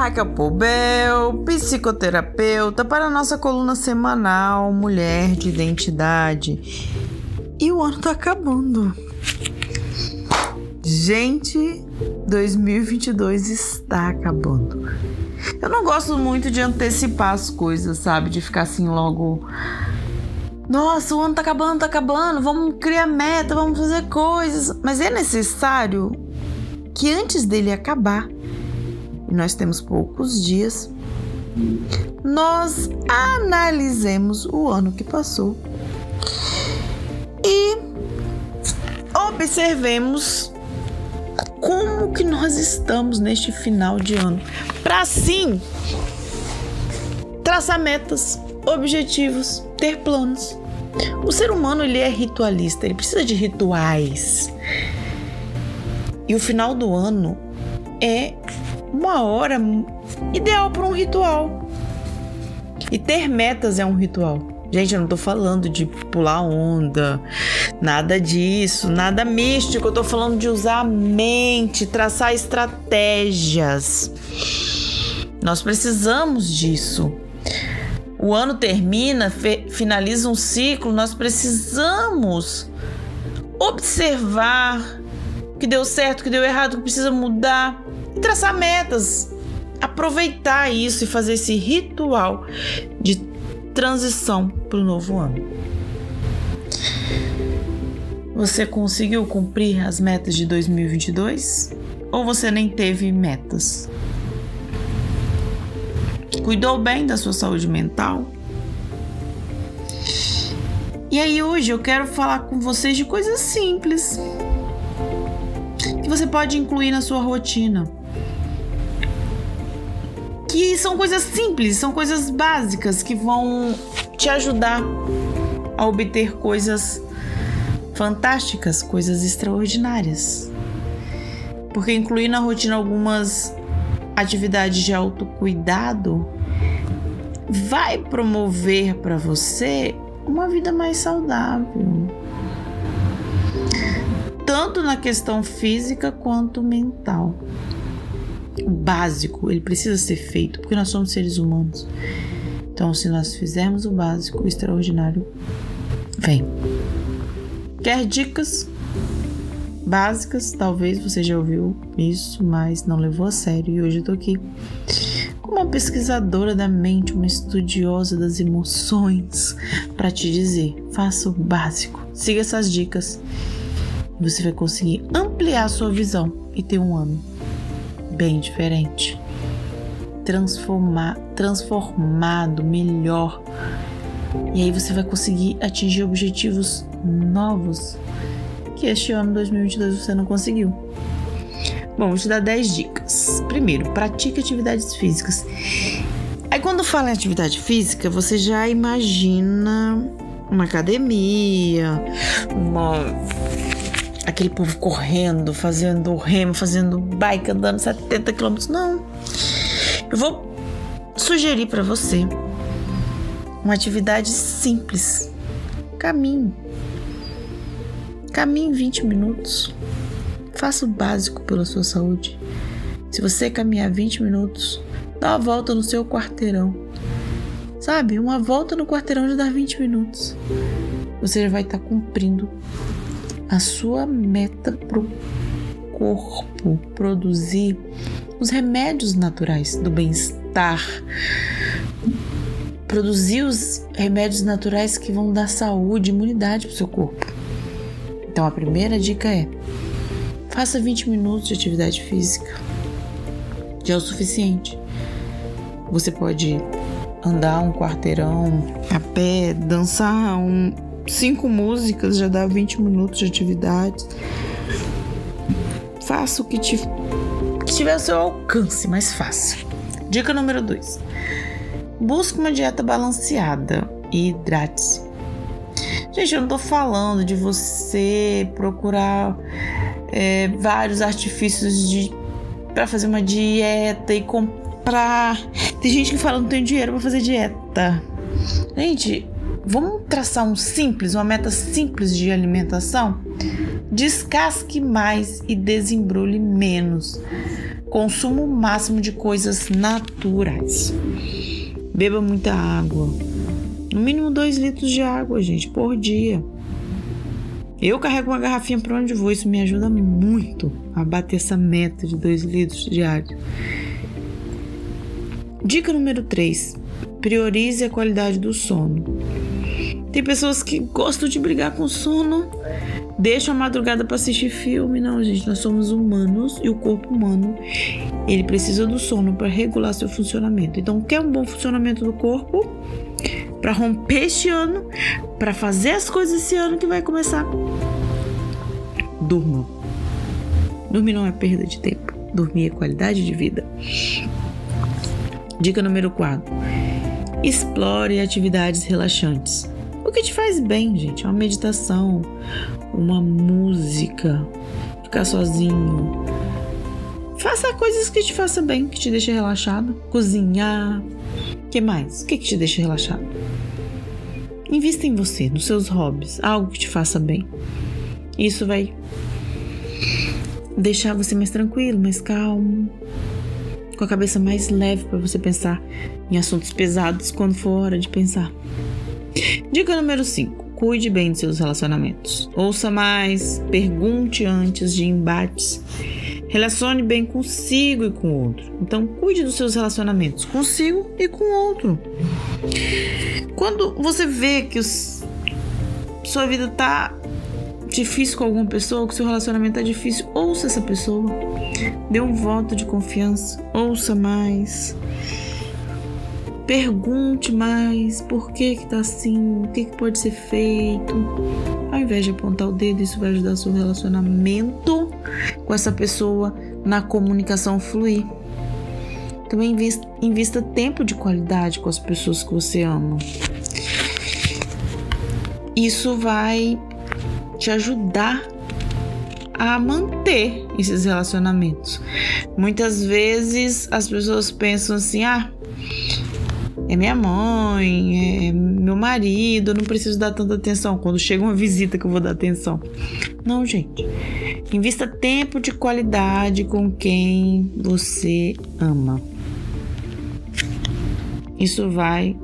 Raquel Poubel, psicoterapeuta, para a nossa coluna semanal Mulher de Identidade. E o ano tá acabando. Gente, 2022 está acabando. Eu não gosto muito de antecipar as coisas, sabe? De ficar assim logo. Nossa, o ano tá acabando, tá acabando, vamos criar meta, vamos fazer coisas. Mas é necessário que antes dele acabar, e nós temos poucos dias, nós analisemos o ano que passou e observemos como que nós estamos neste final de ano, para assim traçar metas, objetivos, ter planos. O ser humano ele é ritualista, ele precisa de rituais. E o final do ano é uma hora ideal para um ritual. E ter metas é um ritual. Gente, eu não tô falando de pular onda, nada disso, nada místico. Eu tô falando de usar a mente, traçar estratégias. Nós precisamos disso. O ano termina, finaliza um ciclo, nós precisamos observar o que deu certo, o que deu errado, o que precisa mudar e traçar metas. Aproveitar isso e fazer esse ritual de transição para o novo ano. Você conseguiu cumprir as metas de 2022? Ou você nem teve metas? Cuidou bem da sua saúde mental? E aí hoje eu quero falar com vocês de coisas simples que você pode incluir na sua rotina que são coisas simples, são coisas básicas que vão te ajudar a obter coisas fantásticas, coisas extraordinárias. Porque incluir na rotina algumas atividades de autocuidado vai promover para você uma vida mais saudável. Tanto na questão física quanto mental o básico, ele precisa ser feito, porque nós somos seres humanos. Então, se nós fizermos o básico, o extraordinário vem. Quer dicas básicas? Talvez você já ouviu isso, mas não levou a sério. E hoje eu tô aqui como uma pesquisadora da mente, uma estudiosa das emoções, para te dizer: faça o básico, siga essas dicas. Você vai conseguir ampliar a sua visão e ter um ano bem diferente, transformar, transformado, melhor. E aí você vai conseguir atingir objetivos novos que este ano 2022 você não conseguiu. Bom, vou te dar 10 dicas. Primeiro, pratique atividades físicas. Aí quando fala em atividade física, você já imagina uma academia, uma aquele povo correndo, fazendo remo, fazendo bike, andando 70 km. Não. Eu vou sugerir para você uma atividade simples. Caminhe. Caminhe 20 minutos. Faça o básico pela sua saúde. Se você caminhar 20 minutos, dá uma volta no seu quarteirão. Sabe? Uma volta no quarteirão já dá 20 minutos. Você já vai estar tá cumprindo a sua meta para o corpo produzir os remédios naturais do bem-estar, produzir os remédios naturais que vão dar saúde, imunidade para o seu corpo. Então a primeira dica é: faça 20 minutos de atividade física. Já é o suficiente. Você pode andar um quarteirão a pé, dançar um, cinco músicas já dá 20 minutos de atividade. Faça o que, te, que tiver ao seu alcance, mas faça. Dica número 2. Busque uma dieta balanceada e hidrate-se. Gente, eu não tô falando de você procurar é, vários artifícios de para fazer uma dieta e comprar. Tem gente que fala não tem dinheiro para fazer dieta. Gente, Vamos traçar um simples, uma meta simples de alimentação? Descasque mais e desembrulhe menos. Consumo máximo de coisas naturais. Beba muita água. No mínimo 2 litros de água, gente, por dia. Eu carrego uma garrafinha para onde vou, isso me ajuda muito a bater essa meta de 2 litros diário. Dica número 3: priorize a qualidade do sono. Tem pessoas que gostam de brigar com sono, deixam a madrugada para assistir filme. Não, gente, nós somos humanos e o corpo humano ele precisa do sono para regular seu funcionamento. Então, quer um bom funcionamento do corpo? para romper este ano, para fazer as coisas esse ano que vai começar. Durma. Dormir não é perda de tempo. Dormir é qualidade de vida. Dica número 4. Explore atividades relaxantes. O que te faz bem, gente? Uma meditação, uma música, ficar sozinho. Faça coisas que te façam bem, que te deixem relaxado. Cozinhar, que mais? O que, que te deixa relaxado? Invista em você, nos seus hobbies, algo que te faça bem. Isso vai deixar você mais tranquilo, mais calmo, com a cabeça mais leve para você pensar em assuntos pesados quando for hora de pensar. Dica número 5. Cuide bem dos seus relacionamentos. Ouça mais, pergunte antes de embates Relacione bem consigo e com o outro. Então, cuide dos seus relacionamentos consigo e com o outro. Quando você vê que os, sua vida tá difícil com alguma pessoa, que seu relacionamento tá difícil, ouça essa pessoa. Dê um voto de confiança, ouça mais. Pergunte mais por que que tá assim, o que, que pode ser feito. Ao invés de apontar o dedo, isso vai ajudar seu relacionamento com essa pessoa na comunicação fluir. Também invista, invista tempo de qualidade com as pessoas que você ama. Isso vai te ajudar a manter esses relacionamentos. Muitas vezes as pessoas pensam assim: ah, é minha mãe, é meu marido, eu não preciso dar tanta atenção. Quando chega uma visita que eu vou dar atenção. Não, gente. Invista tempo de qualidade com quem você ama. Isso vai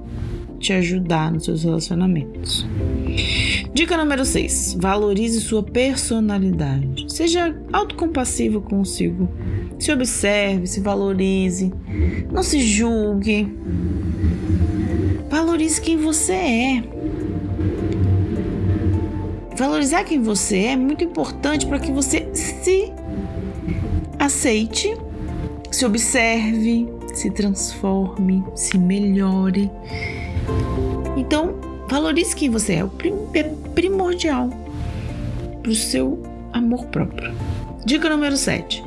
te ajudar nos seus relacionamentos. Dica número 6. Valorize sua personalidade. Seja autocompassivo consigo. Se observe, se valorize. Não se julgue. Valorize quem você é. Valorizar quem você é é muito importante para que você se aceite, se observe, se transforme, se melhore. Então, valorize quem você é, é primordial para o seu amor próprio. Dica número 7.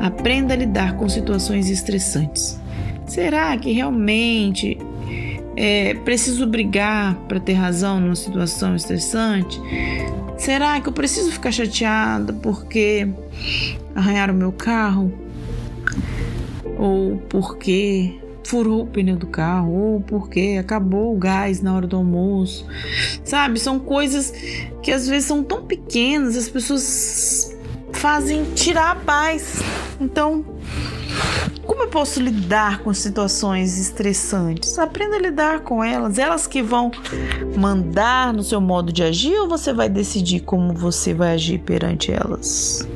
Aprenda a lidar com situações estressantes. Será que realmente é, preciso brigar para ter razão numa situação estressante? Será que eu preciso ficar chateada porque arranharam meu carro? Ou porque furou o pneu do carro? Ou porque acabou o gás na hora do almoço? Sabe? São coisas que às vezes são tão pequenas, as pessoas fazem tirar a paz. Então, como eu posso lidar com situações estressantes? Aprenda a lidar com elas. Elas que vão mandar no seu modo de agir ou você vai decidir como você vai agir perante elas?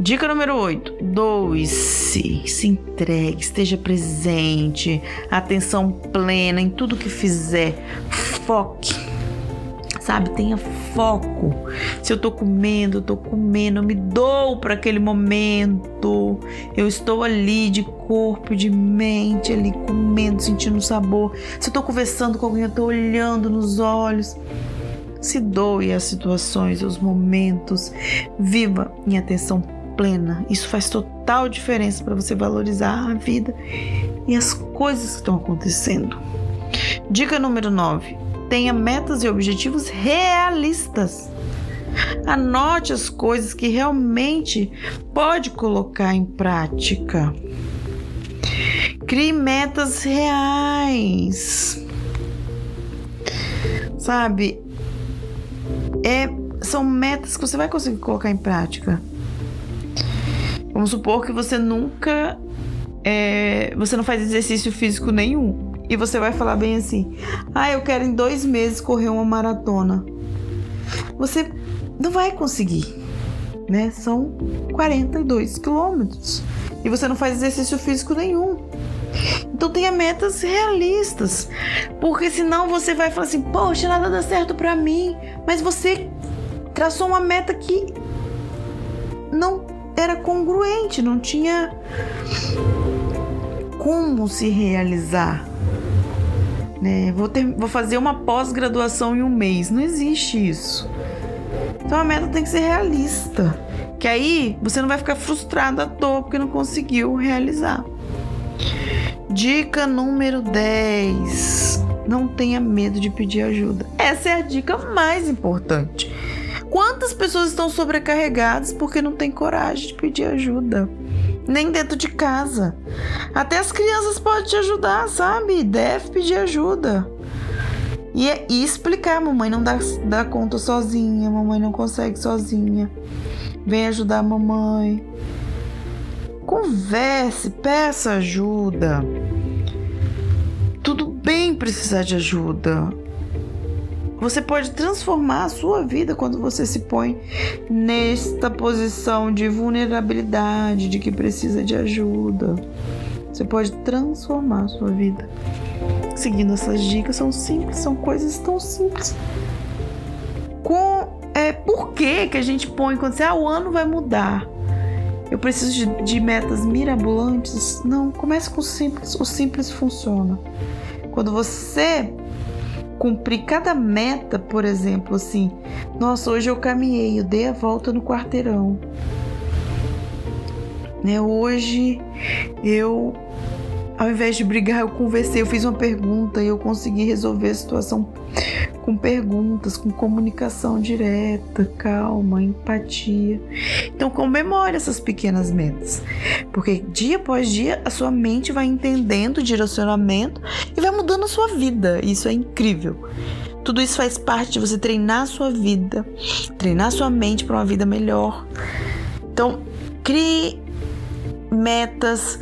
Dica número 8: doe-se, se entregue, esteja presente, atenção plena em tudo que fizer, foque sabe? Tenha foco. Se eu tô comendo, eu tô comendo, eu me dou para aquele momento. Eu estou ali de corpo, de mente, ali comendo, sentindo o sabor. Se eu tô conversando com alguém, eu tô olhando nos olhos. Se doe às situações, aos momentos. Viva em atenção plena. Isso faz total diferença para você valorizar a vida e as coisas que estão acontecendo. Dica número 9 tenha metas e objetivos realistas. Anote as coisas que realmente pode colocar em prática. Crie metas reais. Sabe? É, são metas que você vai conseguir colocar em prática. Vamos supor que você nunca. É, você não faz exercício físico nenhum. E você vai falar bem assim: Ah, eu quero em dois meses correr uma maratona. Você não vai conseguir, né? São 42 quilômetros. E você não faz exercício físico nenhum. Então tenha metas realistas. Porque senão você vai falar assim: Poxa, nada dá certo para mim. Mas você traçou uma meta que não era congruente, não tinha como se realizar. Né? Vou, ter, vou fazer uma pós-graduação em um mês. Não existe isso. Então a meta tem que ser realista. Que aí você não vai ficar frustrado à toa porque não conseguiu realizar. Dica número 10. Não tenha medo de pedir ajuda. Essa é a dica mais importante. Quantas pessoas estão sobrecarregadas porque não têm coragem de pedir ajuda? Nem dentro de casa. Até as crianças podem te ajudar, sabe? Deve pedir ajuda. E, e explicar: mamãe não dá, dá conta sozinha, mamãe não consegue sozinha. Vem ajudar a mamãe. Converse, peça ajuda. Tudo bem precisar de ajuda. Você pode transformar a sua vida quando você se põe nesta posição de vulnerabilidade, de que precisa de ajuda. Você pode transformar a sua vida. Seguindo essas dicas, são simples, são coisas tão simples. Com, é, por que, que a gente põe quando você, ah, o ano vai mudar? Eu preciso de, de metas mirabolantes? Não, comece com o simples. O simples funciona. Quando você cumprir cada meta, por exemplo, assim, nossa, hoje eu caminhei, eu dei a volta no quarteirão. Né? Hoje eu ao invés de brigar, eu conversei, eu fiz uma pergunta e eu consegui resolver a situação com perguntas, com comunicação direta, calma, empatia. Então comemore essas pequenas metas, porque dia após dia a sua mente vai entendendo o direcionamento e vai mudando a sua vida. Isso é incrível. Tudo isso faz parte de você treinar a sua vida, treinar a sua mente para uma vida melhor. Então, crie metas,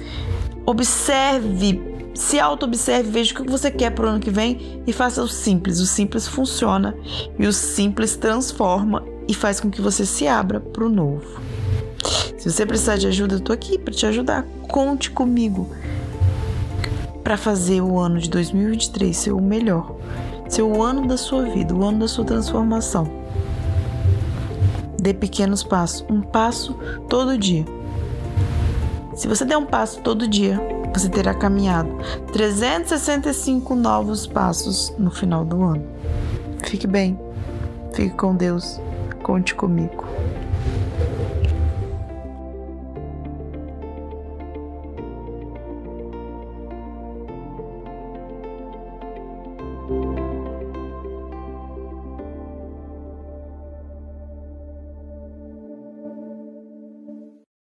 observe se auto-observe, veja o que você quer para o ano que vem e faça o simples. O simples funciona e o simples transforma e faz com que você se abra para o novo. Se você precisar de ajuda, eu estou aqui para te ajudar. Conte comigo para fazer o ano de 2023 ser o melhor, ser o ano da sua vida, o ano da sua transformação. Dê pequenos passos, um passo todo dia. Se você der um passo todo dia, você terá caminhado 365 novos passos no final do ano. Fique bem, fique com Deus, conte comigo.